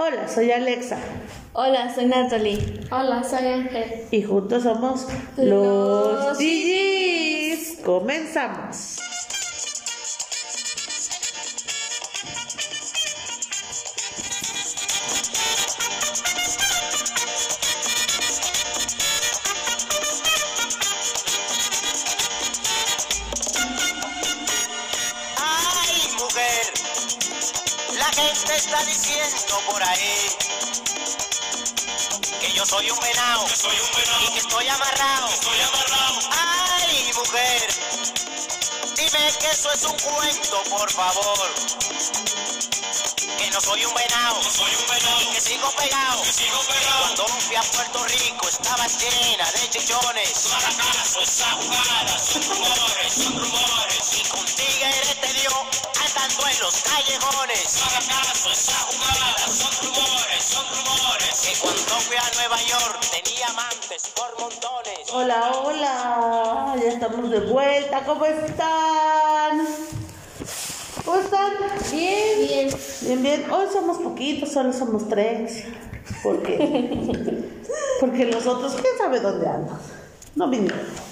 Hola, soy Alexa Hola, soy Natalie. Hola, soy Ángel. y juntos somos Los los GGs. Comenzamos. Por ahí que yo soy un venado, y que estoy amarrado. Ay, mujer, dime que eso es un cuento, por favor. Que no soy un venado, y que sigo pegado. Cuando fui a Puerto Rico estaba llena de chichones. Y con tigres andando en los callejones. Que cuando fui a Nueva York tenía amantes por montones. Hola, hola. Ya estamos de vuelta. ¿Cómo están? ¿Cómo están? Bien, bien. Bien, bien. Hoy somos poquitos, solo somos tres. ¿Por qué? Porque los otros, ¿quién sabe dónde andan? No vinieron.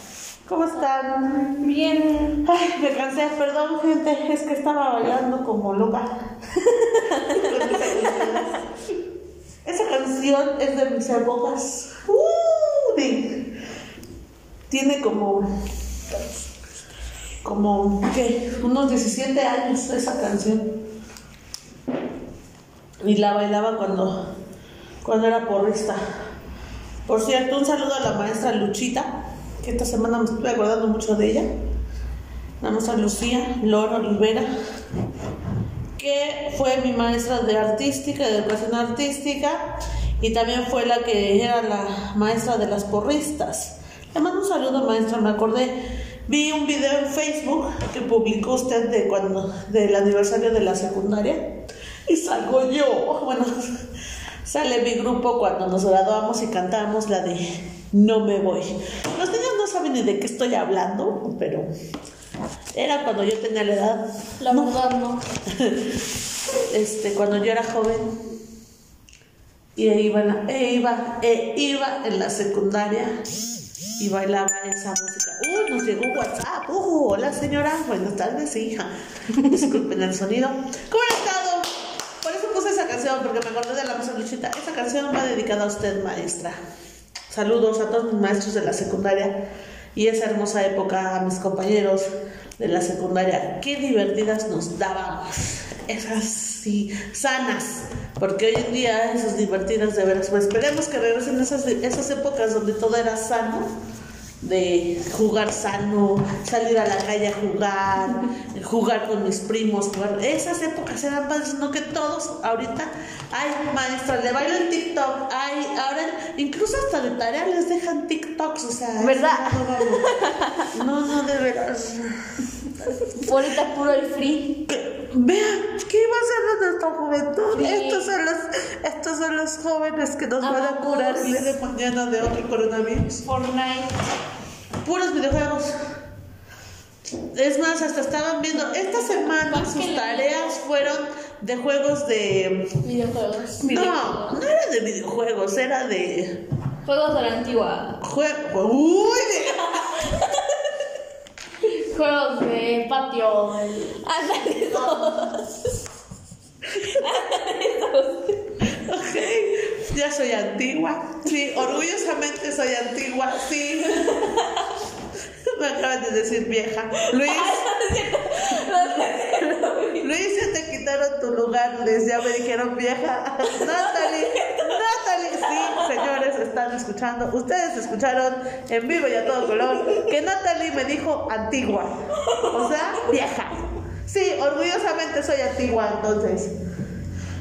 ¿Cómo están? Bien. Ay, me cansé, perdón, gente. Es que estaba bailando como loca. Esa canción es de mis épocas. Uh, de- tiene como. Como, ¿qué? Unos 17 años esa canción. Y la bailaba cuando, cuando era porrista. Por cierto, un saludo a la maestra Luchita, esta semana me estuve acordando mucho de ella. La maestra Lucía Loro Rivera, que fue mi maestra de artística, de educación artística, y también fue la que era la maestra de las porristas. Le mando un saludo, maestra, me acordé. Vi un video en Facebook que publicó usted de cuando, del aniversario de la secundaria, y salgo yo. Bueno, sale mi grupo cuando nos graduamos y cantamos la de No me voy. Los no saben ni de qué estoy hablando, pero era cuando yo tenía la edad La verdad no. este, cuando yo era joven y iba, en la- e iba, e iba en la secundaria y bailaba esa música. Uy, nos llegó un WhatsApp. Uh, hola señora, buenas tardes, hija. Disculpen el sonido. ¿Cómo han estado? Por eso puse esa canción, porque me acordé de la maestra Luchita. Esa canción va dedicada a usted, maestra. Saludos a todos mis maestros de la secundaria y esa hermosa época a mis compañeros de la secundaria. Qué divertidas nos dábamos. Esas sí, sanas. Porque hoy en día esas divertidas de veras. Pues esperemos que regresen esas, esas épocas donde todo era sano. De jugar sano, salir a la calle a jugar, jugar con mis primos, jugar. Esas épocas eran padres, no que todos ahorita, ay maestra, le bailo en TikTok, ay, ahora incluso hasta de tarea les dejan TikToks, o sea, ¿Verdad? no, no, no, de veras. Ahorita puro el free. Vean, ¿qué iba a ser de nuestra juventud? Sí. Estos, son los, estos son los jóvenes que nos van a curar el día de mañana de otro coronavirus. Fortnite. Puros videojuegos. Es más, hasta estaban viendo, esta semana sus tareas fueron de juegos de... Videojuegos. No, no era de videojuegos, era de... Juegos de la antigua. Juego... Uy, de... Juegos de patio. Ándale, Ok, ya soy antigua. Sí, orgullosamente soy antigua, sí. Me acaban de decir vieja. Luis, Luis, ya te quitaron tu lugar, Luis. Ya me dijeron vieja. Natalie, sí, señores, están escuchando. Ustedes escucharon en vivo y a todo color que Natalie me dijo antigua. O sea, vieja. Sí, orgullosamente soy antigua, entonces.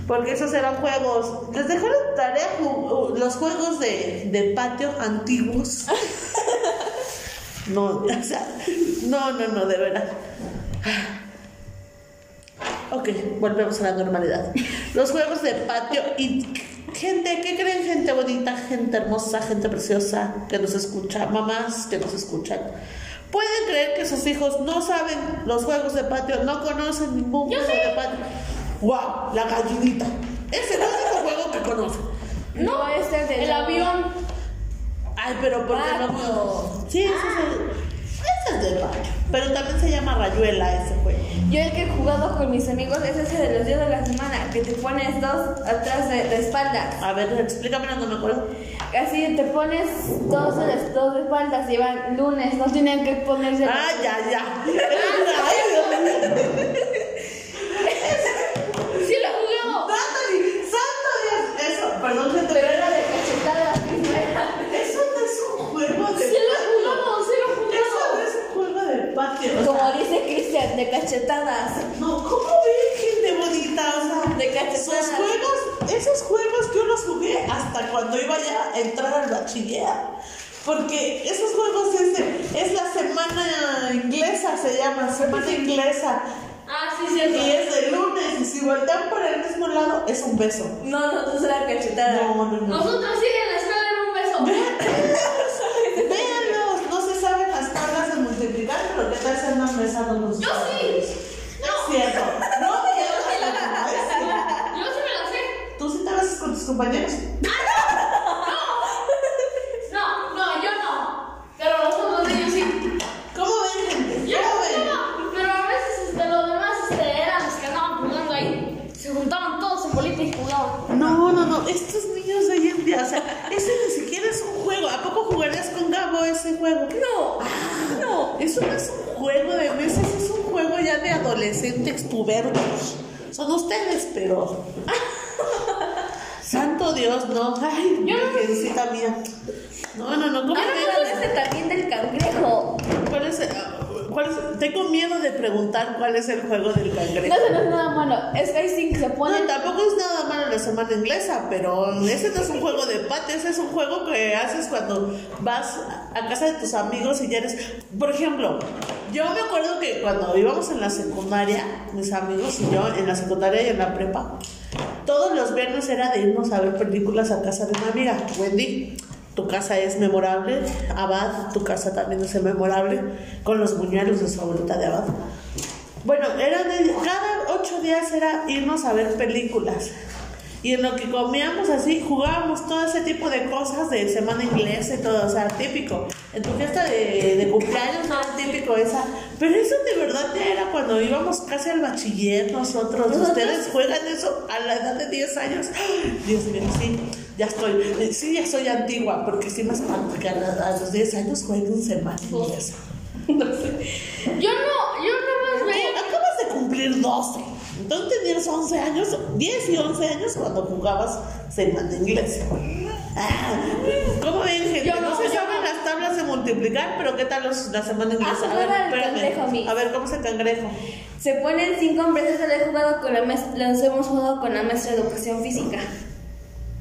Porque esos eran juegos. Les dejaron tarea los juegos de, de patio antiguos. No, o sea, no, no, no, de verdad. Ok, volvemos a la normalidad. Los juegos de patio y gente, ¿qué creen? Gente bonita, gente hermosa, gente preciosa que nos escucha, mamás que nos escuchan. Pueden creer que sus hijos no saben los juegos de patio, no conocen ningún Yo juego sí. de patio. wow, la gallinita. Es el único juego que conoce. No, este es del El avión. Ay, pero ¿por qué no? Sí, ese es el. Es. Pero también se llama Rayuela ese juego. Yo el que he jugado con mis amigos es ese de los días de la semana, que te pones dos atrás de, de espaldas. A ver, explícame, no me acuerdo. Así te pones dos de las dos de espaldas y van lunes, no tienen que ponerse. Ah, ya, ya. Sí lo he jugado. Natalie, santo Dios. Eso, perdón que te. Pero era de cachetadas, primera. Eso no es un juego de Sí lo he jugado, sí lo he Eso no jugado. es un juego de patio. o sea, Como dice Cristian, de cachetadas. no, ¿cómo ven gente bonita? O sea, De cachetadas. sus juegos, esos juegos que yo los jugué hasta cuando iba ya a entrar al bachiller. Porque esos juegos es, de- es la semana inglesa, se llama, semana inglesa. Ah, sí, cierto. Y es de lunes, y si voltean por el mismo lado, es un beso. No, no, no será cachetada. No, no, no. Nosotros sí compañeros? No, no, yo no. Pero los otros niños sí. ¿Cómo ven, gente? Yo ¿Cómo ven? no, pero a veces este, los demás este, eran los que andaban jugando ahí. Se juntaban todos en bolita y jugaban. No, no, no, estos niños de hoy en día, o sea, ese ni siquiera es un juego. ¿A poco jugarías con Gabo ese juego? No, no. Eso no es un juego de mesas, es un juego ya de adolescentes pubertos. Son ustedes, pero. Dios, no. Ay, virgencita mía. No, no, no, ¿cómo Yo no me ese también del cangrejo. ¿Cuál es, ah, cuál es- Tengo miedo de preguntar cuál es el juego del No, cangrejo. eso no es nada malo. Es que ahí sí que se pone. No, tampoco es nada malo la semana inglesa, pero ese no es un juego de patio, ese es un juego que haces cuando vas a casa de tus amigos y ya eres... Por ejemplo, yo me acuerdo que cuando íbamos en la secundaria, mis amigos y yo, en la secundaria y en la prepa, todos los viernes era de irnos a ver películas a casa de una amiga, Wendy. Tu casa es memorable, Abad, tu casa también es memorable, con los buñuelos de su abuelita de Abad. Bueno, era de, cada ocho días era irnos a ver películas. Y en lo que comíamos así, jugábamos todo ese tipo de cosas de semana inglesa y todo, o sea, típico. En tu fiesta de, de cumpleaños no era típico esa. Pero eso de verdad ya era cuando íbamos casi al bachiller nosotros. Nosotros- Ustedes juegan eso a la edad de 10 años. ¡Ay! Dios mío, sí, ya estoy, sí, ya soy antigua, porque sí me espanta que a, la- a los 10 años jueguen semana inglesa. Yo no, yo no más veía. Acabas de cumplir 12. Entonces tenías 11 años, 10 y 11 años cuando jugabas semana inglés. Ah, ¿Cómo ven, gente? Yo no, no, se saben las tablas de multiplicar, pero ¿qué tal los, la semana inglesa? Ah, cangrejo, mi. a ver, ¿cómo es el cangrejo? Se ponen cinco hombres. Eso lo he jugado con la maestra. Los hemos jugado con la maestra de educación física.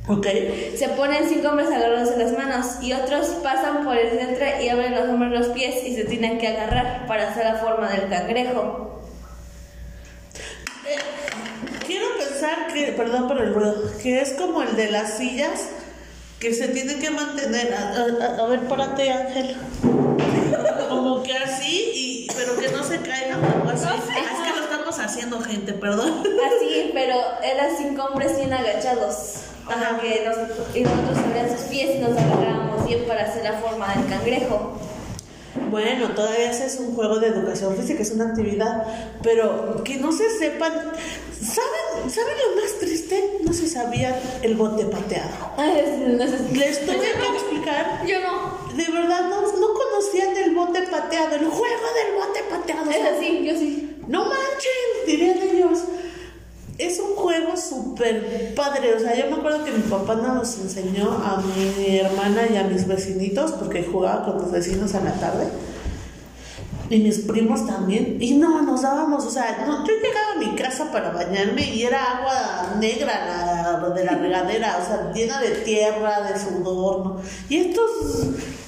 Ok. Se ponen cinco hombres agarrados en las manos y otros pasan por el centro y abren los hombres los pies y se tienen que agarrar para hacer la forma del cangrejo. Quiero pensar que, perdón por el ruido, que es como el de las sillas que se tienen que mantener. A, a- a- a ver, párate, Ángel. Como que así, y, pero que no se caigan o así. Ah, es que lo estamos haciendo, gente, perdón. Así, pero eran cinco hombres bien agachados. Para que nos, y nosotros abrían sus pies y nos agarrábamos bien para hacer la forma del cangrejo. Bueno, todavía es un juego de educación física, es una actividad, pero que no se sepan. ¿Saben, ¿saben lo más triste? No se sabían el bote pateado. Les tuve que explicar Yo no. De verdad, no, no conocían el bote pateado, el juego del bote pateado. Es así, yo sí. no manchen, dirían ellos. Súper padre. O sea, yo me acuerdo que mi papá nos enseñó a mi hermana y a mis vecinitos, porque jugaba con los vecinos a la tarde. Y mis primos también. Y no, nos dábamos, o sea, no, yo llegaba a mi casa para bañarme y era agua negra la, de la regadera, o sea, llena de tierra, de sudor, ¿no? Y estos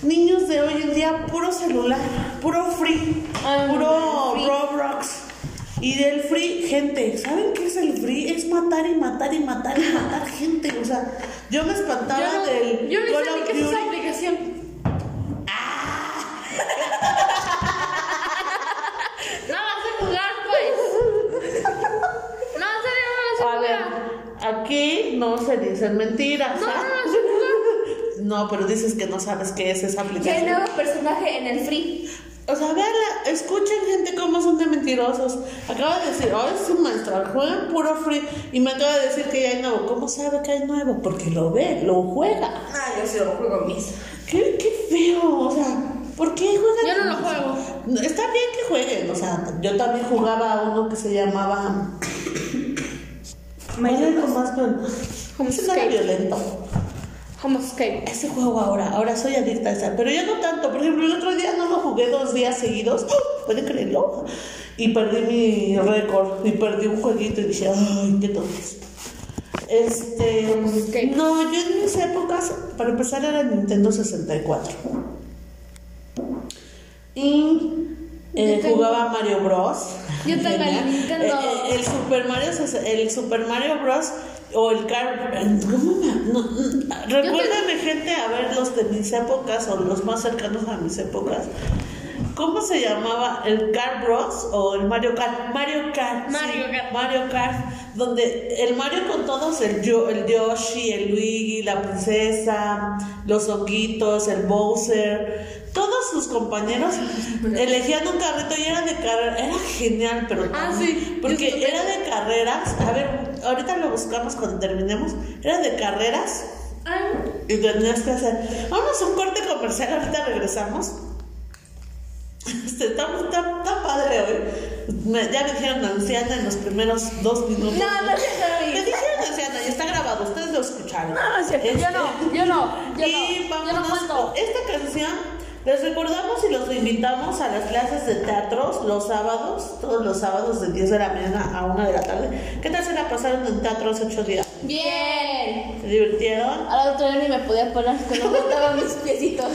niños de hoy en día, puro celular, puro free, puro. Roblox. Y del free, gente, ¿saben qué es el free? Es matar y matar y matar y matar gente. O sea, yo me espantaba Yo no, del yo no Call sé qué es esa aplicación. Nada más sé jugar, pues. No, en serio, no aquí no se dicen mentiras. No, ¿ah? no, no, No, pero dices que no sabes qué es esa ¿Qué aplicación. nuevo personaje en el free? O sea, véanla, escuchen gente cómo son de mentirosos. Acaba de decir, oh, es un maestro, juegan puro free. Y me acaba de decir que ya hay nuevo. ¿Cómo sabe que hay nuevo? Porque lo ve, lo juega. Ah, yo sí lo juego mis. Qué, qué feo, o sea, ¿por qué juegan? Yo no lo juego. Está bien que jueguen, o sea, yo también jugaba a uno que se llamaba. Mario más con. Ese no violento. Homoscape. Ese juego ahora, ahora soy adicta a esa, pero ya no tanto. Por ejemplo, el otro día no lo jugué dos días seguidos, ¡Oh! ¿pueden creerlo? Y perdí mi récord, y perdí un jueguito y dije, ay, qué tontos. Este, Ok. no, yo en mis épocas, para empezar era Nintendo 64. Y eh, tengo- jugaba Mario Bros. Yo tengo el. Nintendo. Eh, eh, el Super Mario, el Super Mario Bros. O el Car. ¿Cómo me- no, no, recuérdame, gente, a ver los de mis épocas o los más cercanos a mis épocas. ¿Cómo se llamaba el Car Bros o el Mario Kart? Mario Kart. sí, Mario Kart. Mario Kart, donde el Mario con todos, el, Yo- el Yoshi, el Luigi, la princesa, los honguitos, el Bowser, todos sus compañeros elegían un carrito y era de carrera, era genial, pero Ah, sí, porque era de carreras, a ver, ahorita lo buscamos cuando terminemos, era de carreras y tenías que hacer, vamos a un corte comercial, ahorita regresamos. Este, está, está, está padre hoy. Me- ya me dijeron anciana en los primeros dos minutos. No, no es cierto, Me dijeron anciana y está grabado, ustedes lo escucharon. No. Este, Yo no, yo no, yo y no. Yo no cuento. con esta canción. Les recordamos y los invitamos a las clases de teatros los sábados, todos los sábados de 10 de la mañana a 1 de la tarde. ¿Qué tal se la pasaron en teatros ocho días? Bien. ¿Se divirtieron? Al otro día ni me podía parar, que no botaban mis piecitos.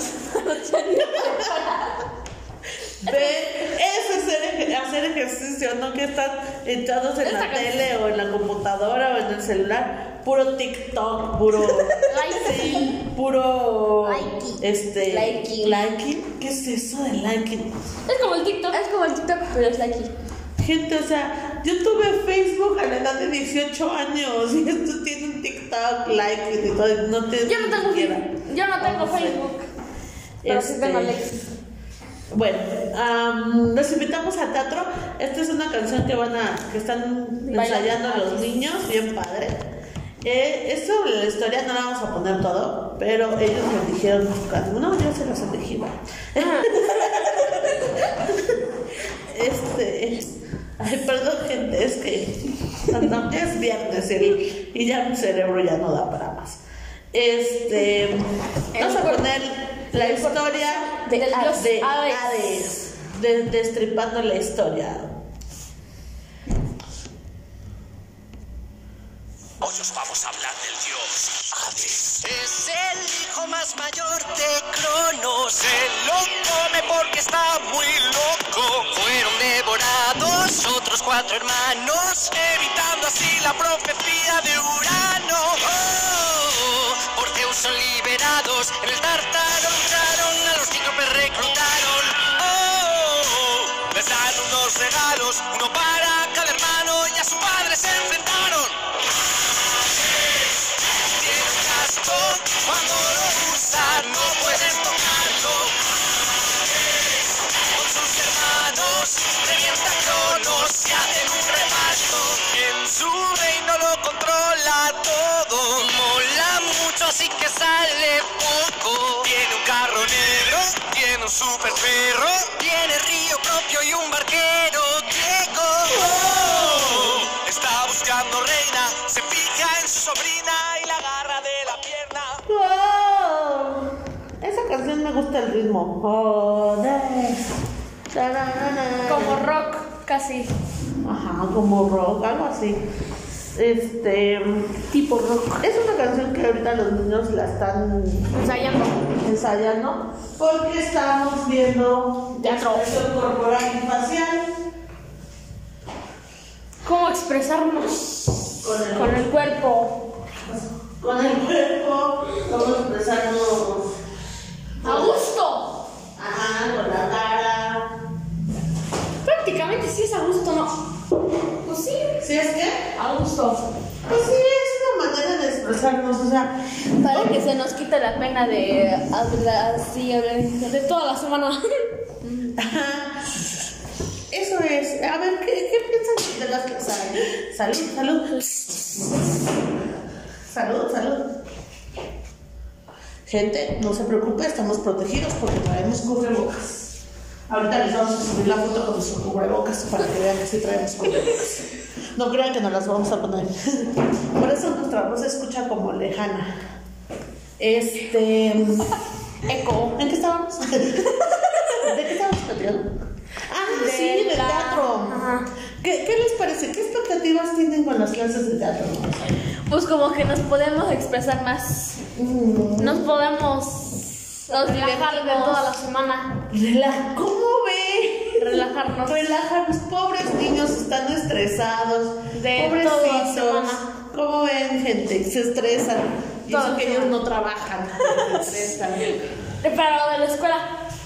Ven, eso es hacer, ej- hacer ejercicio, no que están echados en la canción. tele o en la computadora o en el celular. Puro TikTok, puro. Likey. puro. Likey. Este. Liking. ¿Qué es eso de liking? Es como el TikTok. Es como el TikTok, pero es aquí. Gente, o sea, yo tuve Facebook a la edad de 18 años y esto tiene un TikTok, like y todo, no te. Yo no tengo. Yo no tengo No sé. Facebook. Pero sí Este, tengo Alexis. Bueno, am, los invitamos al teatro. Esta es una canción que van a, que están ensayando los niños, bien padre. Eh, es sobre la historia, no la vamos a poner todo, pero ellos me dijeron, no, yo se los elegí. va". Este, ay, perdón gente, es que no, es viernes y, y ya mi cerebro ya no da para más. Este, vamos a poner la historia De Hades. de. Hades, de- destripando la historia. Hoy os vamos a hablar del dios Hades. Es el hijo más mayor de Cronos. Se lo come porque está muy loco. Fueron devorados otros cuatro hermanos, evitando así la profecía de Urano. Oh, por Zeus son liberados. En el Tártaro lucharon, a los cíclopes reclutaron. Oh, les dan unos regalos, uno para así que sale poco. Tiene un carro negro, tiene un super perro, tiene río propio y un barquero griego. Oh, está buscando reina, se fija en su sobrina y la agarra de la pierna. ¡Wow! Esa canción me gusta el ritmo. Joder. Como rock, casi. Ajá, como rock, algo así. Este. Tipo rock. Es una canción que ahorita los niños la están Ensayando. ensayando porque estamos viendo Teatro. corporal y facial ¿Cómo expresarnos con el, con el cuerpo? con el cuerpo, cómo expresarnos ¡A gusto! ajá, con la cara. Prácticamente sí es a gusto, ¿no? Pues sí. ¿Sí es que? A gusto. Pues sí, expresarnos, o sea, Para que se nos quite la pena de hablar así, hablar de toda la semana. Ajá. Eso es. A ver, ¿qué, qué piensan de las clases? Salud, salud. Salud, salud. Gente, no se preocupe, estamos protegidos porque traemos cubrebocas. Ahorita les vamos a subir la foto con nuestros cubrebocas para que vean que sí traemos cubrebocas. No crean que nos las vamos a poner. Por eso nuestra voz se escucha como lejana. Este. Eco. ¿En qué estábamos? ¿De qué estábamos platicando? Ah, De sí, del la- teatro. Ajá. ¿Qué, ¿Qué les parece? ¿Qué expectativas tienen con las clases de teatro? Pues como que nos podemos expresar más. Mm, Nos podemos Nos relajar de divertimos. toda la semana. rela- ¿Cómo ve? Relajarnos. Relajarnos. Pobres niños están estresados. De Pobrecitos. toda la semana. ¿Cómo ven, gente? Se estresan. Y eso que ellos no trabajan. Se estresan. Pero de la escuela,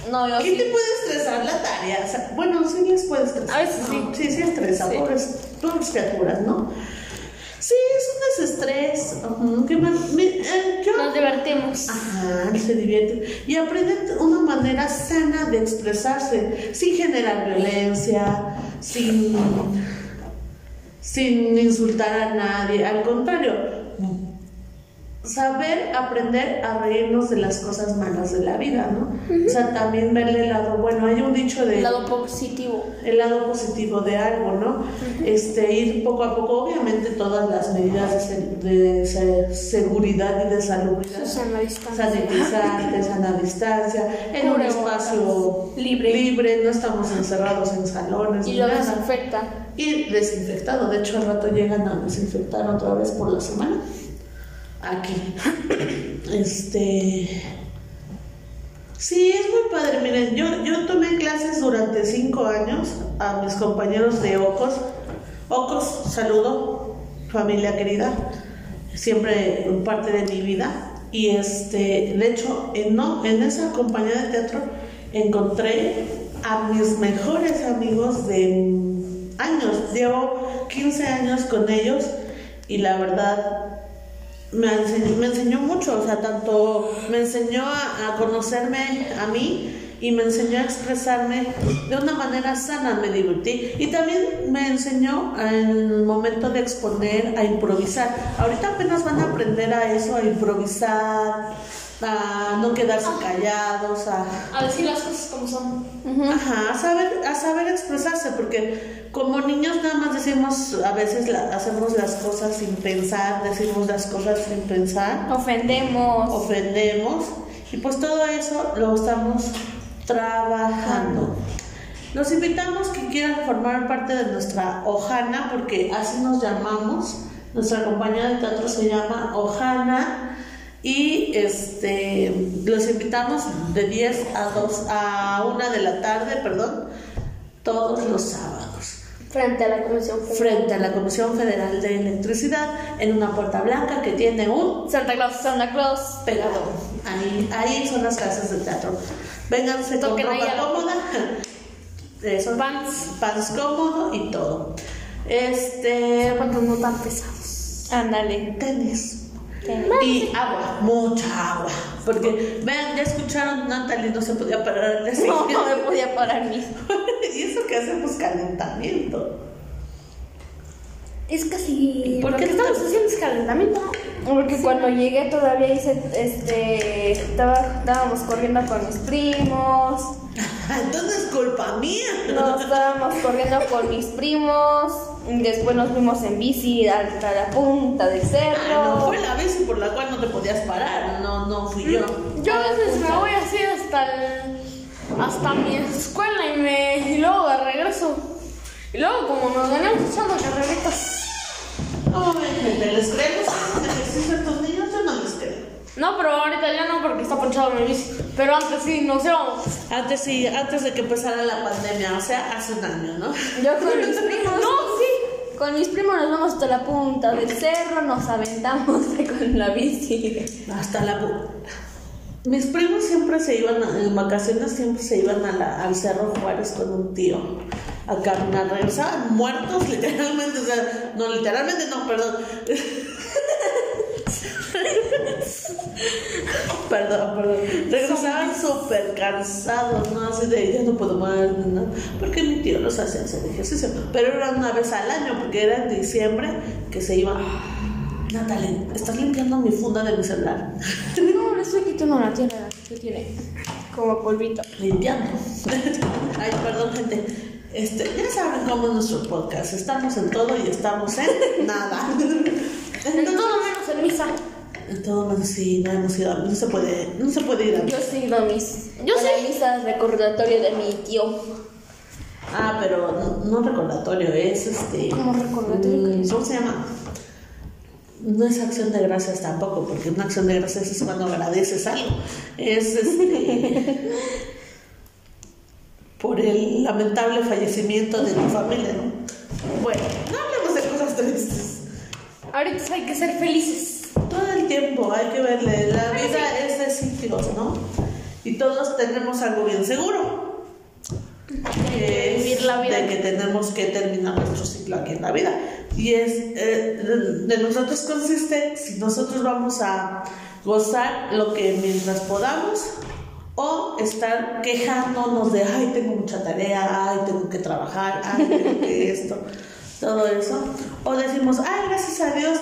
no, yo ¿Qué sí. te puede estresar la tarea? O sea, bueno, sí les puede estresar. A veces sí. Sí, sí estresa, Sí. pobres, pobres criaturas, ¿no? Sí, es un desestrés. Eh, yo- Nos divertimos. Ajá, se divierten. Y aprenden una manera sana de expresarse, sin generar violencia, sin, sin insultar a nadie. Al contrario, saber aprender a reírnos de las cosas malas de la vida, ¿no? O sea, también verle el lado bueno. Hay un dicho de El lado positivo. el lado positivo de algo, ¿no? Este, ir poco a poco, obviamente todas las medidas de, de se- seguridad y de salubridad. Susana distancia. Sanitizante, sana distancia, en un espacio Libre. libre, no estamos encerrados en salones. Y lo nada. desinfecta. Y desinfectado, de hecho al rato llegan a desinfectar otra vez por la semana. Aquí. Este. Sí, es muy padre. Miren, yo, yo tomé clases durante cinco años a mis compañeros de OCOS. OCOS, saludo, familia querida, siempre parte de mi vida. Y este, de hecho, en, no, en esa compañía de teatro encontré a mis mejores amigos de años. Llevo 15 años con ellos y la verdad me enseñó, me enseñó mucho, o sea, tanto me enseñó a, conocerme a mí y me enseñó a expresarme de una manera sana, me divertí. Y también me enseñó en el momento de exponer a improvisar. Ahorita apenas van a aprender a eso, a improvisar, a no quedarse callados, a, A decir las cosas como son. Ajá, a saber, a saber expresarse, porque como niños nada más decimos, a veces la- hacemos las cosas sin pensar, decimos las cosas sin pensar, Ofendemos. ofendemos, y pues todo eso lo estamos trabajando. Los invitamos que quieran formar parte de nuestra Ojana, porque así nos llamamos. Nuestra compañía de teatro se llama Ojana. Y este los invitamos de 10 a 2 a 1 de la tarde, perdón, todos los sábados, Frente a la Comisión Federal. frente a la Comisión Federal de Electricidad, en una puerta blanca que tiene un Santa Claus, Santa Claus. pegado. Ahí, ahí son las clases de teatro. Vénganse con ropa cómoda. Eso, Pants. pants cómodo y todo. Este, Zapatos no tan pesados. Ándale. tenis. Y agua, mucha agua. Porque, vean, ya escucharon, Natalie no se podía parar. No, no me podía parar ni. y eso que hacemos calentamiento. Es casi. ¿Por ¿Por qué qué te- estamos haciendo es calentamiento? Porque cuando llegué todavía hice, este, estaba, estábamos corriendo con mis primos, Entonces, culpa mía. nos estábamos corriendo con mis primos, después nos fuimos en bici hasta la punta del Ah, cerro. no fue la bici por la cual no te podías parar. No, no fui yo. Yo a veces me voy así hasta el, hasta mi escuela y me y luego de regreso. Y luego como nos venimos echando carreritas. No, gente, ¿les creemos que hacen ejercicio a estos niños? Yo no les creo. No, pero ahorita ya no porque está ponchado mi bici. Pero antes sí, nos íbamos. Antes sí, antes de que empezara la pandemia, o sea, hace un año, ¿no? Yo con mis primos, No, sí. con mis primos nos vamos hasta la punta del cerro, nos aventamos con la bici. Hasta la... pu- Mis primos siempre se iban, a- en vacaciones siempre se iban a la- al Cerro Juárez con un tío a caminar, regresaban muertos literalmente, o sea, no literalmente, no, perdón. Perdón, perdón. Regresaban súper cansados, ¿no? Así de, ya no puedo más, ¿no? Porque mi tío los hacía hacer ejercicio. Pero era una vez al año, porque era en diciembre que se iban. Natalie, estás limpiando mi funda de mi celular. No, le estoy quitando la tierra que tiene como polvito. Limpiando. Ay, perdón, gente. Este, ya saben cómo es nuestro podcast. Estamos en todo y estamos en nada. En todo menos en misa. En todo menos sí, no hemos ido a- no se puede, no se puede ir a Yo sí he ido a mis. Yo a la sí. misa recordatorio de mi tío. Ah, pero no, no recordatorio, es este. ¿Cómo recordatorio? mm, ¿Cómo se llama? No es acción de gracias tampoco, porque una acción de gracias es cuando agradeces algo. Es este. por el lamentable fallecimiento de tu familia, ¿no? Bueno, no hablemos de cosas tristes. Ahorita hay que ser felices. Todo el tiempo hay que verle. La vida es de ciclos, ¿no? Y todos tenemos algo bien seguro. Que es Vivir la vida. De que tenemos que terminar nuestro ciclo aquí en la vida. Y es, eh, de nosotros consiste si nosotros vamos a gozar lo que mientras podamos o estar quejándonos de, ay, tengo mucha tarea, ay, tengo que trabajar, ay, tengo que esto, todo eso. O decimos, ay, gracias a Dios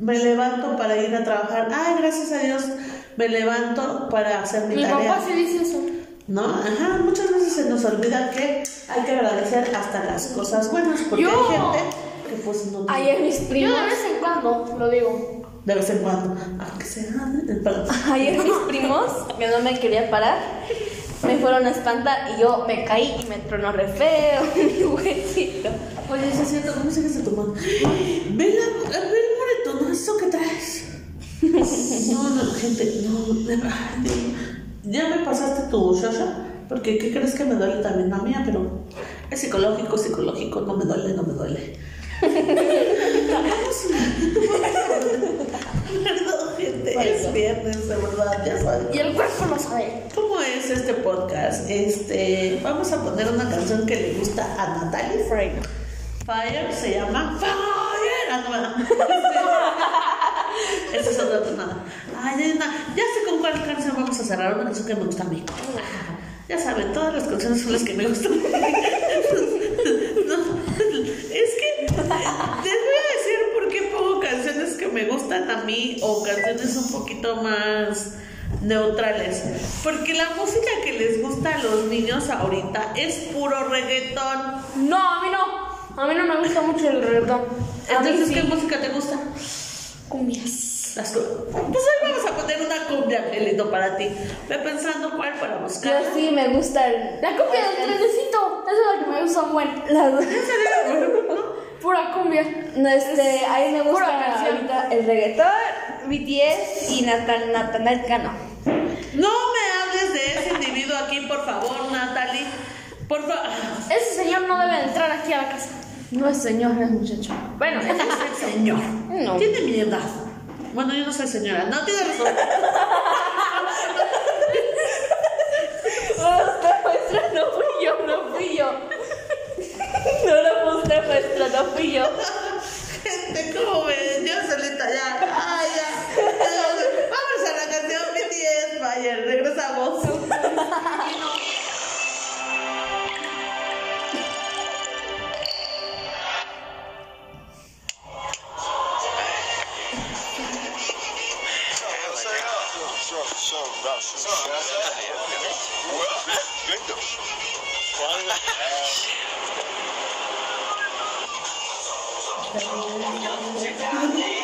me levanto para ir a trabajar, ay, gracias a Dios me levanto para hacer mi, Mi tarea. papá sí dice eso. ¿No? Ajá, muchas veces se nos olvida que hay que agradecer hasta las cosas buenas, porque Yo- hay gente que pues no tiene- Ayer mis Yo primos. de vez en cuando lo digo. De vez en cuando, aunque sea. Ayer mis primos, que no me quería parar, me fueron a espantar y yo me caí y me tronó re feo mi. Oye, eso es cierto, ¿cómo sigues de tu mano? Ve la, ve el moretón, ¿eso que traes? No, no, gente, no, de verdad, ya me pasaste tu shasha, porque ¿qué crees que me duele también la mía? Pero es psicológico, psicológico, no me duele, no me duele. Perdón, gente, es viernes, de verdad, ya saben. Y el cuerpo lo sabe. ¿Cómo es este podcast? Este, vamos a poner una canción que le gusta a Natalie Fire. Fire se llama Fire. Ah, no, Esa es otra tonada. Ay, ya sé con cuál canción vamos a cerrar. Una canción que me gusta a mí. Ya saben, todas las canciones son las que me gustan. No, es que les voy a decir por qué pongo canciones que me gustan a mí o canciones un poquito más neutrales. Porque la música que les gusta a los niños ahorita es puro reggaetón. No, a mí no. A mí no me gusta mucho el reggaetón. A mí Entonces, sí. ¿qué música te gusta? Cumbias. Las cu- pues hoy vamos a poner una cumbia, Angelito, para ti. Ve pensando cuál para buscar. Yo sí me gusta el. La cumbia del trenecito. Esa es la que me gusta un buen. La, Pura cumbia. no, este, a mí me gusta pura canción. ahorita el reggaetón, BTS y Nathan, Natanael Cano. No me hables de ese individuo aquí, por favor, Natalie. Por favor. Ese señor no debe entrar aquí a la casa. No es señor, es muchacho. Bueno, ese es el Señor. No. Tiene mi edad. Bueno, yo no soy señora. No, tiene razón. La maestra no fui yo, no fui yo. No la posté maestra, no fui yo. Gente, ¿cómo ven? Yo solita ya. Ay, ya. Vamos a la canción BTS, Fire. Regresamos. Obrigada.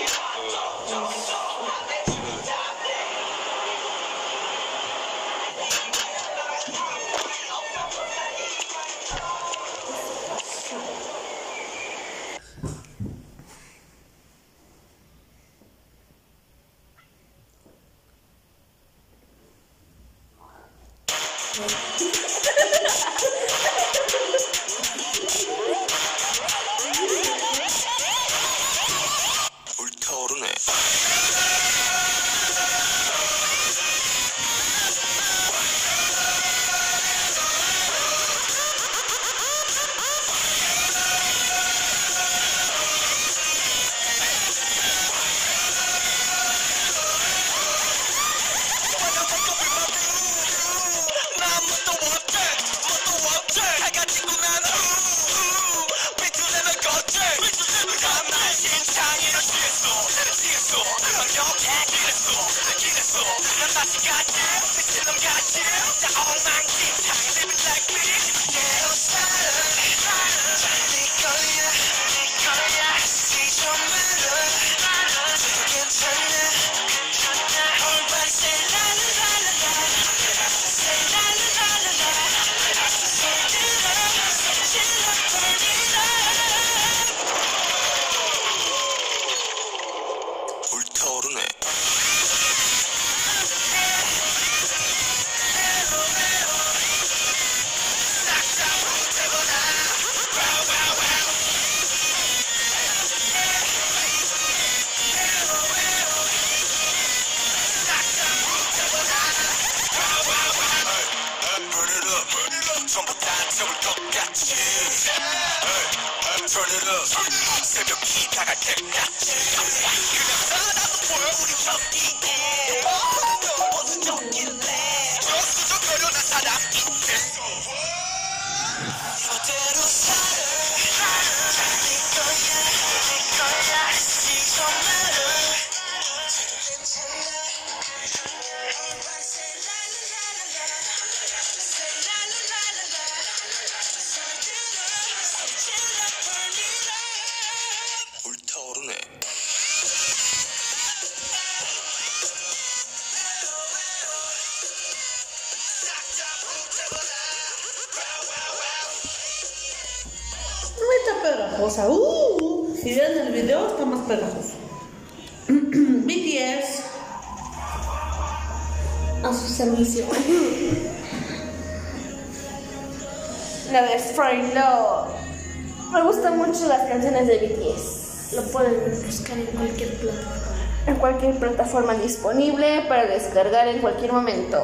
Plataforma disponible para descargar en cualquier momento.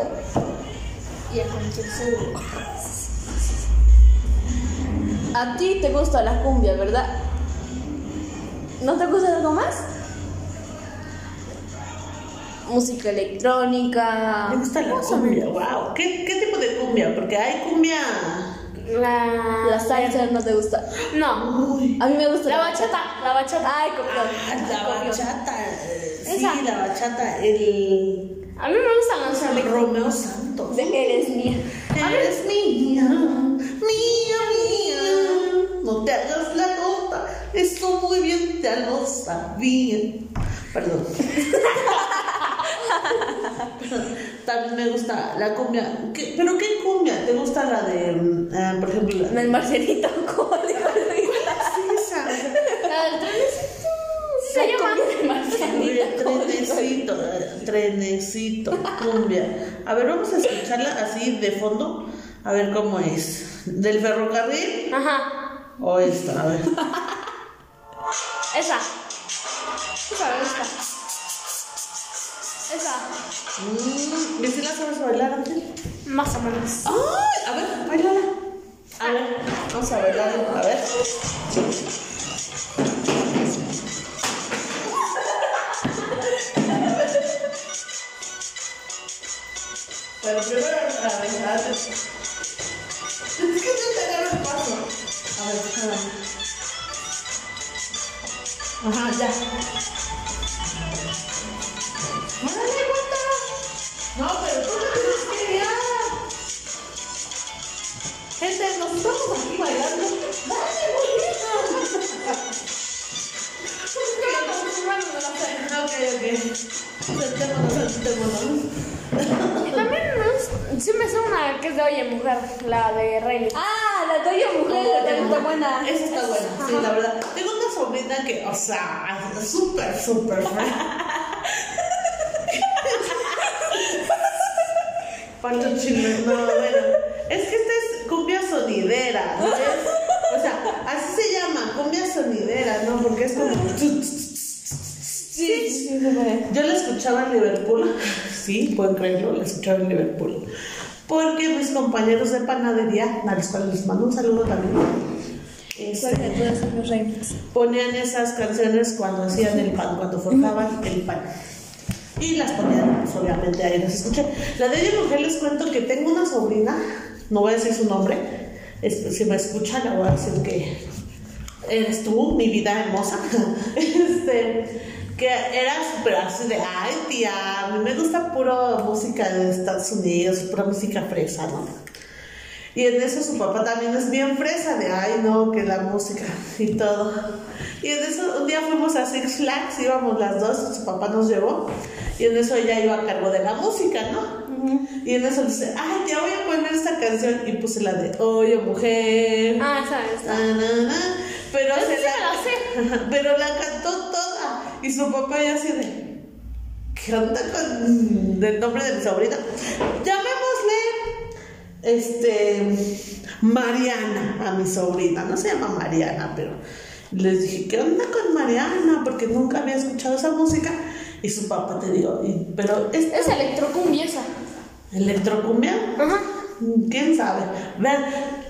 Y a cualquier. A ti te gusta la cumbia, ¿verdad? ¿No te gusta algo más? Música electrónica. Me gusta la cumbia. Wow. ¿Qué, ¿Qué tipo de cumbia? Porque hay cumbia. La... La salsa no te gusta. No. Uy. A mí me gusta La bachata. La bachata. Ay, copión. Ah, La Copión. bachata. Sí, la bachata. El. A mí me gustan las electrónicas. Romeo Santos. De eres mía. Eres mía, mía, mía. No te hagas la tonta. Esto muy bien te lo sabía. Perdón. También me gusta la cumbia. ¿Qué- ¿Pero qué cumbia? ¿Te gusta la de, mm, ah, por ejemplo, la El Marcelito, como dijo Luis. esa? La del trenecito. Se Se llama. llama el Marcelito. como dijo Luis. Trenecito, trenecito, cumbia. A ver, vamos a escucharla así de fondo. A ver cómo es. ¿Del ferrocarril Ajá. o esta? A ver. Esa. Esa me gusta. Esa. Mm, ¿Y si la sabes bailar antes? Más o menos. ¡Ay! A ver, bailala. A ver, vamos a bailar. A ver. Pero primero a bailar. Es que no te agarro el paso. A ver, déjame. Ajá, ya. Oye Mujer, la de Rey. Ah, la tuya mujer, la está buena. Esa está buena, sí, la verdad. Tengo una sobrina que, o sea, súper, súper. Pancho Chile, no, bueno. Es que esta es cumbia sonidera, ¿no? Es- o sea, así se llama, cumbia sonidera, ¿no? Porque es como. Sí, sí, sí, Yo la escuchaba en Liverpool, sí, pueden creerlo, la escuchaba en Liverpool. Porque mis compañeros de panadería, a los cuales les mando un saludo también, este, reinas. ponían esas canciones cuando hacían el pan, cuando forjaban el pan. Y las ponían, pues obviamente ahí las escuché. La de ella mujer les cuento que tengo una sobrina no voy a decir su nombre, este, si me escucha le voy a decir que eres tú, mi vida hermosa, este, que era súper así de, ay tía, a mí me gusta puro música de Estados Unidos, pura música fresa, ¿no? Y en eso su papá también es bien fresa, de, ay no, que la música y todo. Y en eso un día fuimos a Six Flags, íbamos las dos, su papá nos llevó, y en eso ella iba a cargo de la música, ¿no? Y en eso dice, ay, ya voy a poner esta canción, y puse la de, oye mujer. Ah, sabes. Na, na, na. Pero Esa se la, la sé. pero la cantó toda y su papá ya así de ¿qué onda con el nombre de mi sobrina? Llamémosle este Mariana a mi sobrina, no se llama Mariana, pero les dije, ¿qué onda con Mariana? Porque nunca había escuchado esa música y su papá te digo, y- pero es Es electrocumbia esa. electrocumbia. Ajá. ¿Quién sabe? Vean,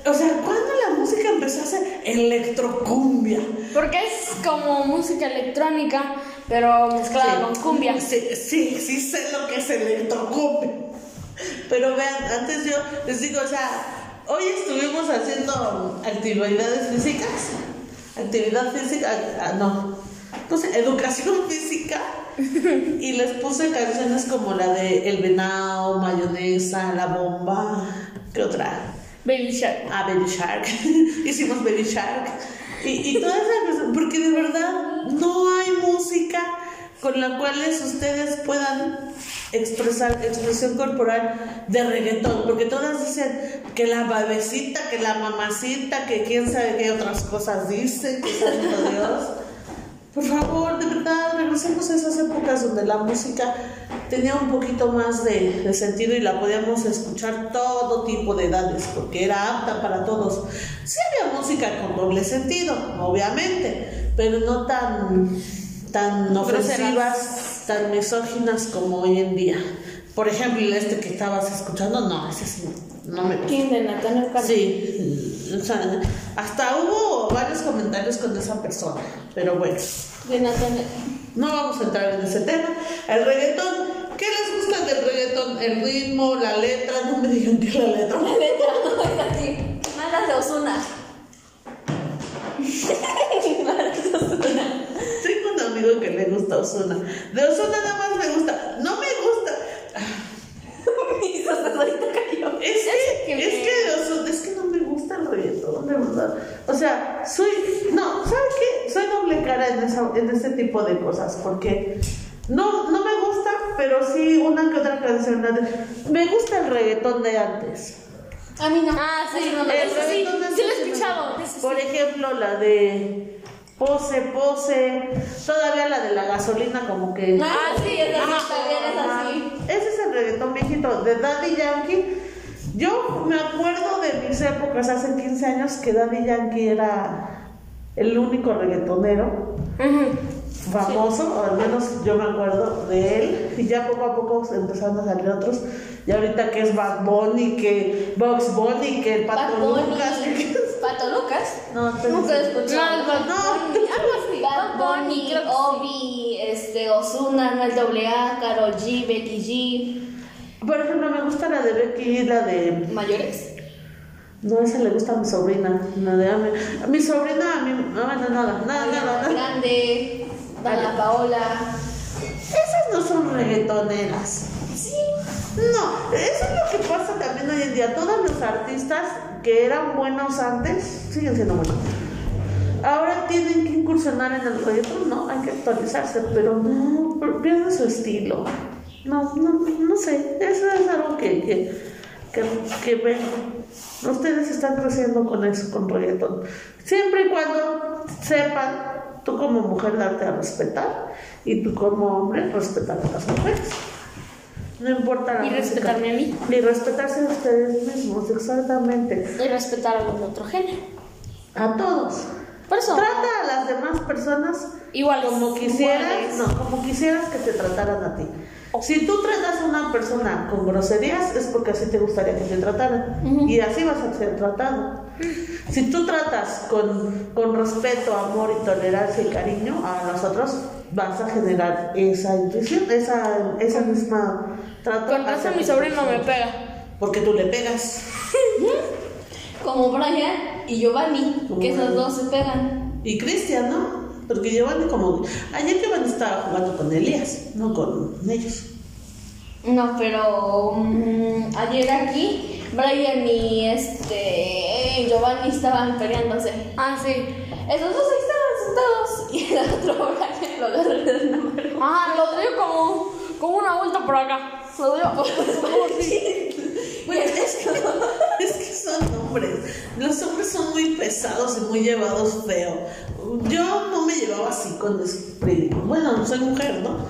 o sea, ¿cuándo la música empezó a ser electrocumbia? Porque es como música electrónica, pero mezclada Sí. con cumbia. Sí, sí, sí sé lo que es electrocumbia. Pero vean, antes yo les digo, o sea, hoy estuvimos haciendo actividades físicas, actividad física, ah, no, puse educación física y les puse canciones como la de El Venado, Mayonesa, La Bomba, ¿qué otra? Baby Shark. Ah, Baby Shark. Hicimos Baby Shark. Y, y todas esas cosas, porque de verdad no hay música con la cual ustedes puedan expresar expresión corporal de reggaetón, porque todas dicen que la babecita, que la mamacita, que quién sabe qué otras cosas dicen, que santo Dios. Por favor, de verdad, regresemos a esas épocas donde la música tenía un poquito más de, de sentido y la podíamos escuchar todo tipo de edades, porque era apta para todos. Sí había música con doble sentido, obviamente, pero no tan, tan ofensivas, tan misóginas como hoy en día. Por ejemplo, este que estabas escuchando, no, ese sí, no me gusta. ¿Quién de Cano? Sí, o sea, hasta hubo varios comentarios con esa persona, pero bueno, no vamos a entrar en ese tema. El reggaetón, ¿qué les gusta del reggaetón? El ritmo, la letra, no me digan que la letra. La letra, no es así. Malas de Osuna. Malas de Osuna. Tengo un amigo que le gusta Ozuna. De Ozuna nada más me gusta, no me gusta. Ahorita cayó. Es que, que es que Ozuna, es que no me gusta el reggaetón, de verdad. O sea, soy, no, ¿sabes qué? Soy doble cara en, esa, en ese tipo de cosas, porque no, no me gusta, pero sí una que otra canción. me gusta el reggaetón de antes. A mí no. Ah, sí, no lo El sí, reggaetón de sí lo he antes, escuchado. Sí. Por ejemplo, la de Pose, Pose, todavía la de la gasolina, como que. Ah, sí, es es así. Ese es el reggaetón viejito de Daddy Yankee. Yo me acuerdo de mis épocas, hace 15 años, que Daddy Yankee era el único reggaetonero famoso, o al menos yo me acuerdo de él, y ya poco a poco empezaron a salir otros. Y ahorita que es Bad Bunny, que Box Bunny, que el Pato Bad Bunny. Lucas, Pato Lucas. No, pero- Nunca he escuchado. No, Bad Bunny. Bad Bunny. Obi, este, Ozuna, Noel AA, Karol G, Becky Por ejemplo, me gusta la de Becky y la de. Mayores. No, esa le gusta a mi sobrina. La de a, mi, a mi sobrina, a mi. No, no, nada, nada, nada, nada. Grande, Dana Paola. Esas no son reggaetoneras. Sí. No, eso es lo que pasa también hoy en día. Todos los artistas que eran buenos antes siguen siendo buenos. Ahora tienen que incursionar en el reggaetón, no, hay que actualizarse, pero no, pierden su estilo. No, no, no sé, eso es algo que, que, que, que ven. Ustedes están creciendo con eso, con reggaetón. Siempre y cuando sepan, tú como mujer darte a respetar y tú como hombre respetar a las mujeres. No importa la Y música. respetarme a mí. Y respetarse a ustedes mismos, exactamente. Y respetar a los de otro género. A todos. Por eso. Trata a las demás personas Iguales. como quisieras, Iguales. no, como quisieras que te trataran a ti. Si tú tratas a una persona con groserías es porque así te gustaría que te trataran y así vas a ser tratado. Si tú tratas con, con respeto, amor y tolerancia y cariño a nosotros, vas a generar esa intuición, esa, esa misma trato. Con razón mi sobrino me pega. Porque tú le pegas. como Brian y Giovanni, que Brian. dos se pegan. Y Cristian, ¿no? Porque Giovanni como... Ayer Giovanni estaba jugando con Elías, no con ellos. No, pero mm, ayer aquí Brian y este Giovanni estaban peleándose. Ah, sí. Esos dos ahí estaban sentados y el otro Brian lo agarró de una mano. Ah, lo dio como, como una vuelta por acá. Lo dio como así. Bueno, es que, es que son hombres. Los hombres son muy pesados y muy llevados feo. Yo no me llevaba así con mis primos. Bueno, soy mujer, ¿no?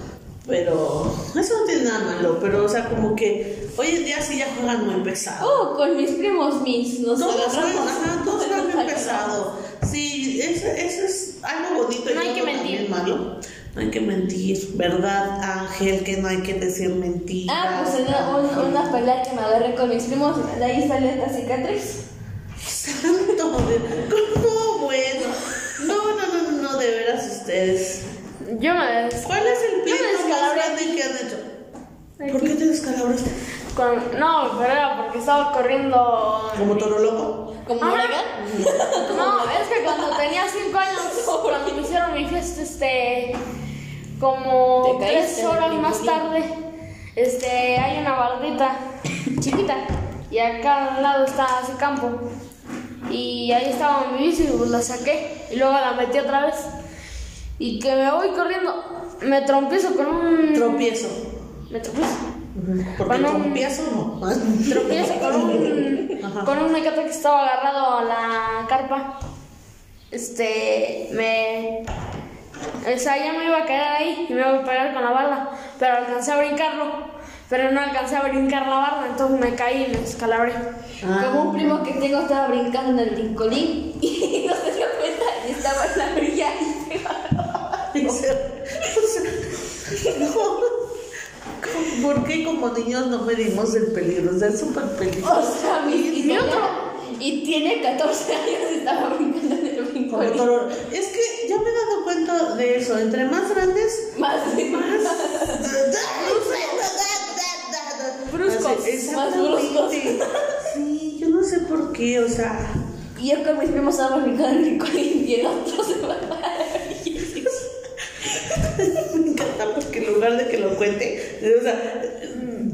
Pero eso no tiene nada malo. Pero, o sea, como que hoy en día sí ya juegan muy pesado. Oh, con mis primos mis nos Todos agarramos. ajá, todos juegan muy pesado. Sí, eso, eso es algo bonito y No hay algo que mentir. también malo. No hay que mentir, ¿verdad, Ángel? Que no hay que decir mentiras. Ah, pues una, un- una pelea que me agarré con mis primos, de ahí salió esta cicatriz. Santo, no, bueno. No, no, no, no, no, de veras ustedes. Yo me des- ¿Cuál es el pleito más grande que han hecho? ¿Por qué te descalabraste? con- No, pero era porque estaba corriendo. ¿Como toro loco? ¿Como Ah. No, es que cuando tenía 5 años, cuando me hicieron mi fiesta, este. Como 3 horas más tarde, este, hay una bardita chiquita y acá al lado está ese campo. Y ahí estaba mi bici, pues la saqué y luego la metí otra vez. Y que me voy corriendo, me trompiezo con un. Tropiezo. Me tropiezo. Porque Con un- tropiezo no. Tropiezo con un, Ajá. con un mecate que estaba agarrado a la carpa. Este, me. O sea, ya me iba a quedar ahí y me iba a pegar con la barda, pero alcancé a brincarlo. Pero no alcancé a brincar la barda, entonces me caí y me descalabré. Ah. Como un primo que tengo estaba brincando en el brincolín y no se dio cuenta y estaba en la orilla y se o no. ¿Por qué como niños no medimos el peligro? O sea, es súper O peligroso. sea, mi, y, mi otro. y tiene 14 años y estaba brincando en el Como brincolín. toro. Es que ya me he dado cuenta de eso. Entre más grandes, Más de más. Bruscos, más bruscos. Sí, yo no sé por qué, o sea. Y yo con mis primos en el brincolín y el otro se va a. Me encanta porque en lugar de que lo cuente, o sea,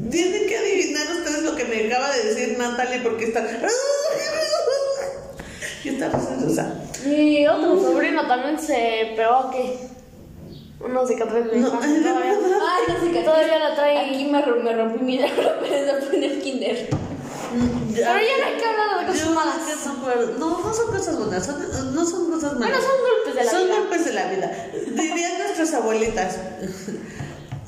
tienen que adivinar ustedes lo que me acaba de decir Natalie porque está. Y está o sea, Mi otro sobrino también se pegó que unos cicatrices de No, todavía. verdad. Ay, no sé qué. Todavía la trae. Aquí me, me rompí mi dedo, pero en el kinder. Pero ya no hay que hablar de cosas Yo malas. que no, no, no son cosas buenas, son, no son cosas malas. Bueno, son golpes de la Son vida. golpes de la vida. Dirían nuestras abuelitas.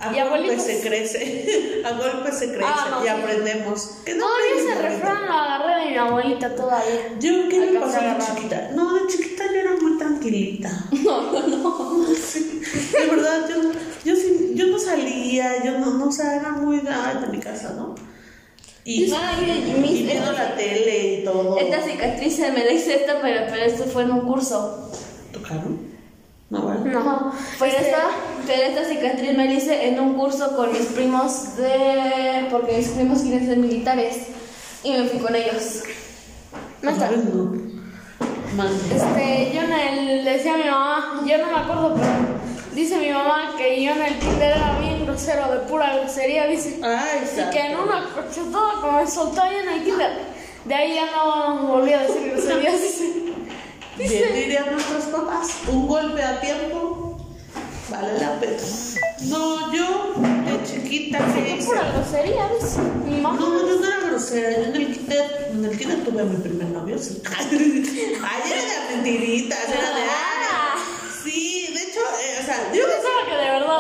A ¿Y golpes se crece, a golpes se crece Ah, no, y aprendemos. Que no Todavía ese refrán lo agarré de mi abuelita todavía. Yo, ¿qué me pasó a de chiquita? No, de chiquita yo era muy tranquilita. No, no, no. de verdad, yo, yo, sí- yo no salía, yo no, no, o sea, era muy de, mi casa, ¿no? Y, y viendo la tele y todo. Esta cicatriz se me la hice esta, pero, pero esto fue en un curso. ¿Tocaron? No, ¿vale? No. Pero Este, esta, pero esta cicatriz me la hice en un curso con mis primos de... porque mis primos quieren ser militares. Y me fui con ellos. no está. Este, yo en el, le decía a mi mamá, yo no me acuerdo, pero dice mi mamá que yo en el kinder era bien grosero, de pura grosería, dice. Ay, Y que en una cachetada que me soltó ahí en el kinder, de ahí ya no volví a decir groserías, dice. Bien dirían nuestros papás, un golpe a tiempo vale la pena. No, yo de chiquita ¿qué Qué hice? pura grosería, dice. Mi mamá. No, yo no era grosera, yo en el kinder, en el kinder tuve a mi primer novio, sí. Ay, era de mentiritas, era de Ah. ay. Sí, de hecho, eh, o sea, yo Yo pensaba que de verdad.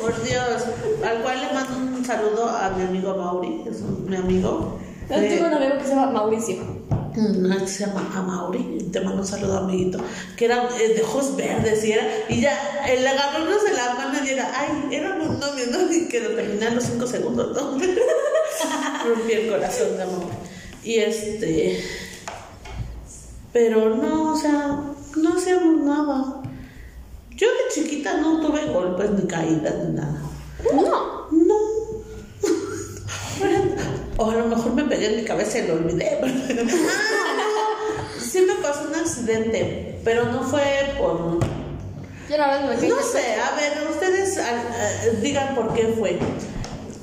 por Dios, al cual le mando un saludo a mi amigo Mauri, es un- mi amigo. Yo Eh, tengo un amigo que se llama Mauricio. No, este se llama Amauri, te mando un saludo, amiguito. Que era eh, de ojos verdes y era. Y ya, el agarrarnos de la mano y era, ay, éramos novios, ¿no? Y que lo los cinco segundos, ¿no? Rompí el corazón de amor. Y este. Pero no, o sea, no hacíamos nada. Yo de chiquita no tuve golpes ni caídas ni nada. No. No. O a lo mejor me pegué en mi cabeza y lo olvidé. ah. Sí me pasó un accidente, pero no fue por... Yo una vez me. No sé, a ver, ustedes ah, ah, digan por qué fue.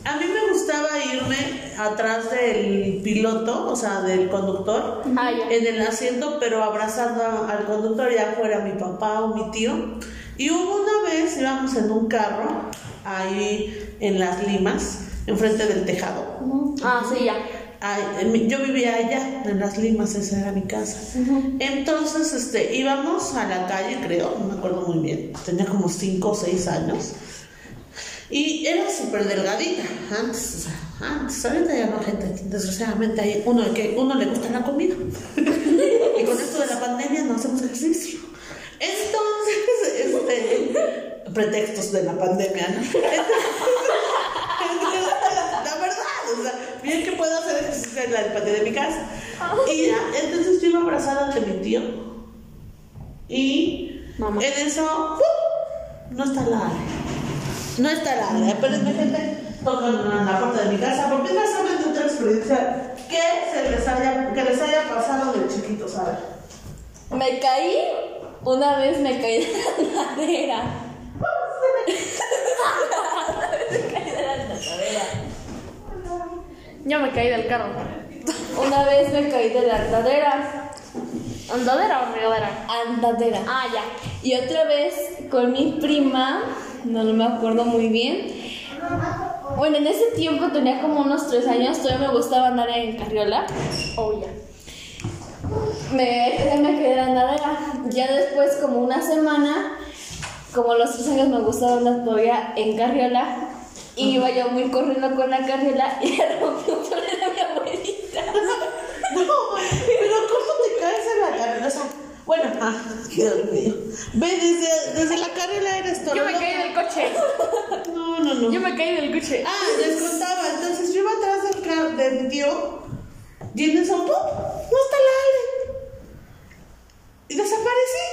A mí me gustaba irme atrás del piloto, o sea, del conductor, Ah, en el asiento, pero abrazando a- al conductor, ya fuera mi papá o mi tío. Y hubo una vez, íbamos en un carro, ahí en Las Limas, enfrente del tejado. Ah, sí, ya. Ay, yo vivía allá, en Las Limas, esa era mi casa. Entonces, este, íbamos a la calle, creo, no me acuerdo muy bien, tenía como 5 o 6 años. Y era súper delgadita, antes, o sea, antes, ahorita ya no, gente, desgraciadamente hay uno que uno le gusta la comida. y con esto de la pandemia no hacemos ejercicio. Entonces, este, pretextos de la pandemia, ¿no? la verdad, o sea, bien que puedo hacer ejercicio en la del patio de mi casa. Y ya, entonces yo iba abrazada de mi tío. Y Mamá. en eso, ¡pum! no está la. No está la Ale. Espérenme, gente, tocan en la puerta de mi casa, porque es más o menos otra experiencia que, se les haya, que les haya pasado de chiquitos, ¿sabes? Me caí, una vez me caí de la andadera. Una vez me caí de la andadera. Yo me caí del carro. Una vez me caí de la andadera. ¿Andadera o regadera? Andadera. Ah, ya. Y otra vez con mi prima, no, no me acuerdo muy bien. Bueno, en ese tiempo tenía como unos tres años, todavía me gustaba andar en carriola. Oh, ya. Me, me quedé en andadera. Ya después, como una semana, como los tres años me gustaba andar todavía en carriola. Y iba yo muy corriendo con la carriola y le rompí un a mi No, pero ¿cómo te caes en la carrera? O sea, bueno, ah, Dios mío. Ve, desde, desde la carrera eres todo. Yo me caí del coche. No, no, no. Yo me caí del coche. Ah, les contaba, entonces yo iba atrás del carro de mi tío y en eso, ¡pum! No está la Ale. Y desaparecí.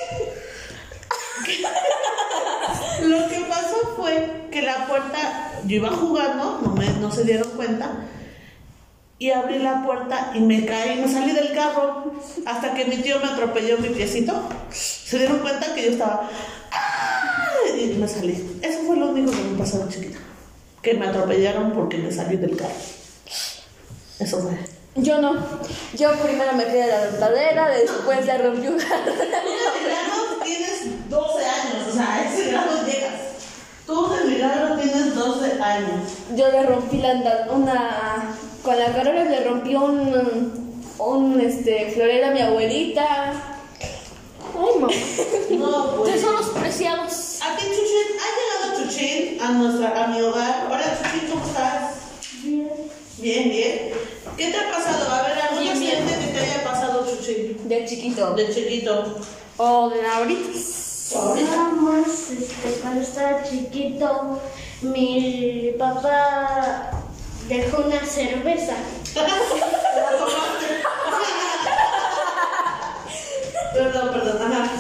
Lo que pasó fue que la puerta, yo iba jugando, no, me, no se dieron cuenta, y abrí la puerta y me caí, me salí del carro hasta que mi tío me atropelló mi piecito. Se dieron cuenta que yo estaba... ¡ah! Y me salí. Eso fue lo único que me pasó de chiquita. Que me atropellaron porque me salí del carro. Eso fue. Yo no. Yo primero me quedé de la andadera, después le rompí un de milagro tienes 12 años, o sea, a ese grado llegas. Tú de milagro tienes 12 años. Yo le rompí la una con la carrera le rompí un un este florero a mi abuelita. Ay, mamá. No, pues. Tesoros preciados. A ti, Chuchín, ha llegado Chuchín a, nuestra, a mi hogar. Hola, Chuchín, ¿cómo estás? Bien. Bien, bien. ¿Qué te ha pasado? A ver, ¿algún Bien, bien. accidente que te haya pasado, Chuchín? De chiquito. De chiquito. O de ahorita. Ahorita. Vamos, este, cuando estaba chiquito, mi papá dejó una cerveza. ¿La tomaste? Perdón, perdón, ajá.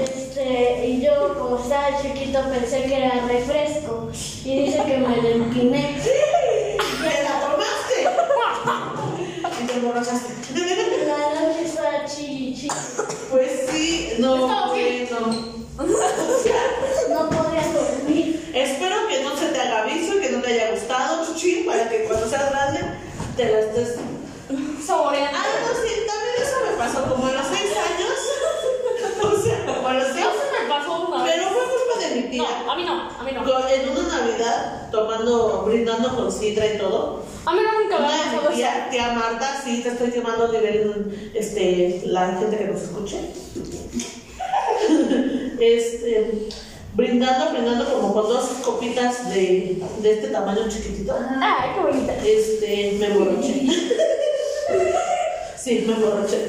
Este, y yo, como estaba chiquito, pensé que era refresco. Y dice que me lo empiné. ¿Me la tomaste? Y te emborrachaste. La noche estaba chilli. Pues sí, no, bueno. No podía dormir. Espero que no se te haga y que no te haya gustado, Para que cuando seas grande te la estés. Saboreando. Ah, no, sí, también eso me pasó como a los 6 años. o sea, como a los 6. Eso me pasó una vez. Pero fue culpa de mi tía. No, a mí no, a mí no. Con- En una Navidad, tomando, brindando con sidra y todo. A mí no nunca me ha pasado tía, tía Marta, sí, te estoy quemando a nivel, este, la gente que nos escuche. este, brindando, brindando como con dos copitas de, de este tamaño chiquitito. Ay, qué bonita. Este, me emborraché. sí, me emborraché.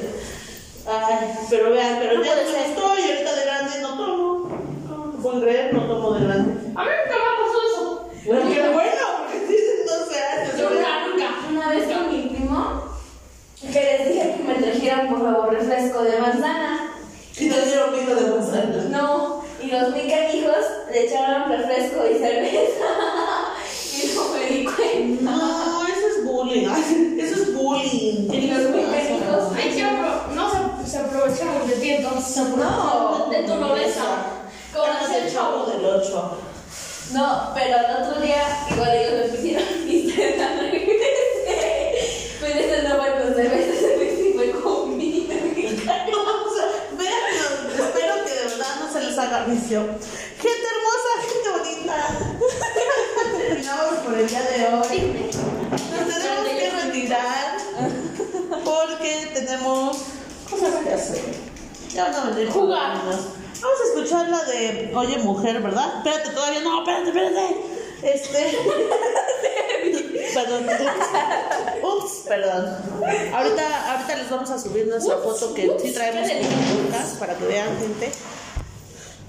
Ay, pero vean, pero No ya ser. estoy, y ahorita de grande no tomo. No, pueden creer, no tomo de grande. A mí nunca me ha pasado eso. Bueno, qué bueno, porque tienen 12 años. Yo nunca. Una vez con mi primo que les dije que me trajeran por favor refresco de manzana. Y te dieron vino de manzana. No, y los muy canijos le echaron refresco y cerveza. y no me di cuenta. No, eso es bullying. Eso es bullying. Y los muy pero no se, se aprovecharon de ti entonces. No, de tu nobleza. Como hace el chavo del 8. No, pero el otro día igual ellos me pusieron Instagram. Pues ese no fue con cerveza, ese fue conmigo. Vamos a- Véanlo, espero que de verdad no. Gente hermosa, gente bonita. Terminamos por el día de hoy. Nos tenemos que retirar porque tenemos cosas que hacer. Ya venir con Jugar. Vamos a escuchar la de Oye Mujer, ¿verdad? Espérate, todavía no, espérate, espérate. Este. perdón. Ups, perdón. Ahorita, ahorita les vamos a subir nuestra foto que sí traemos el podcast para que vean, gente.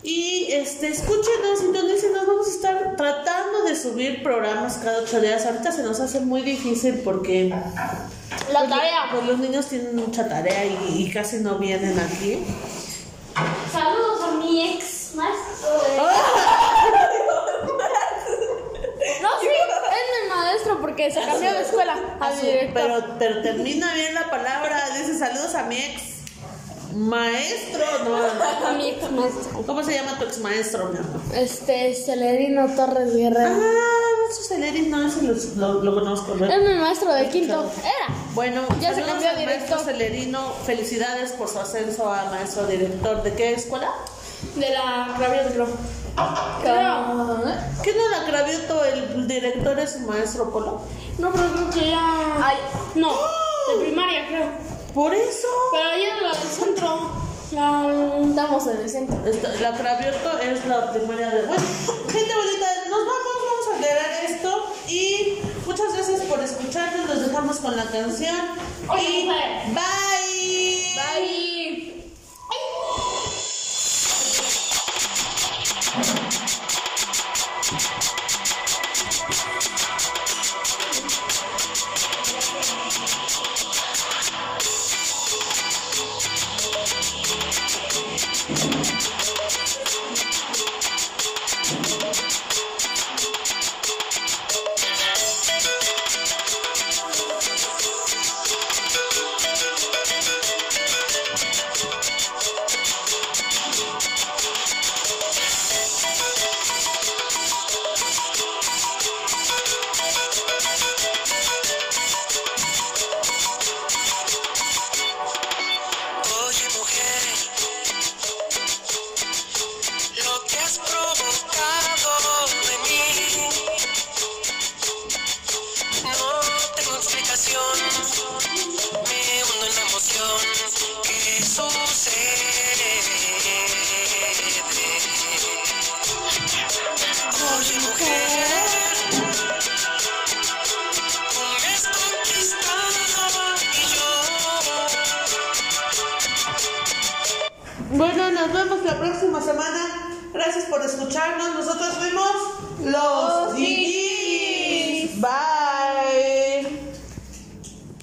Y este, escúchenos, sintonícenos, vamos a estar tratando de subir programas cada ocho días. Ahorita se nos hace muy difícil porque La pues, tarea. pues, los niños tienen mucha tarea y, y casi no vienen aquí. Saludos a mi ex de... No, sí, es mi maestro porque se cambió de escuela A su- director. pero, pero termina bien la palabra. Dice saludos a mi ex maestro. No, A mi ex maestro. ¿Cómo se llama tu ex maestro, mi amor? Este, Celerino Torres Guerrero. Ah, nuestro Celeris, no, ese lo, conozco. ¿no? Es mi maestro de quinto. Era. Bueno, Ya se cambió al de maestro. Celerino. Felicidades por su ascenso a maestro director. ¿De qué escuela? De la de Creo. ¿Qué no la Cravioto, el director es su maestro Polo? No, pero creo que ya. Ay. No, de primaria creo. Por eso. Pero es la del centro. La... Estamos en el centro. Esta- la Cravioto es la primaria de. Bueno, gente bonita, nos vamos, vamos a aclarar esto. Y muchas gracias por escucharnos. Los dejamos con la canción. Oye, y mujer. bye.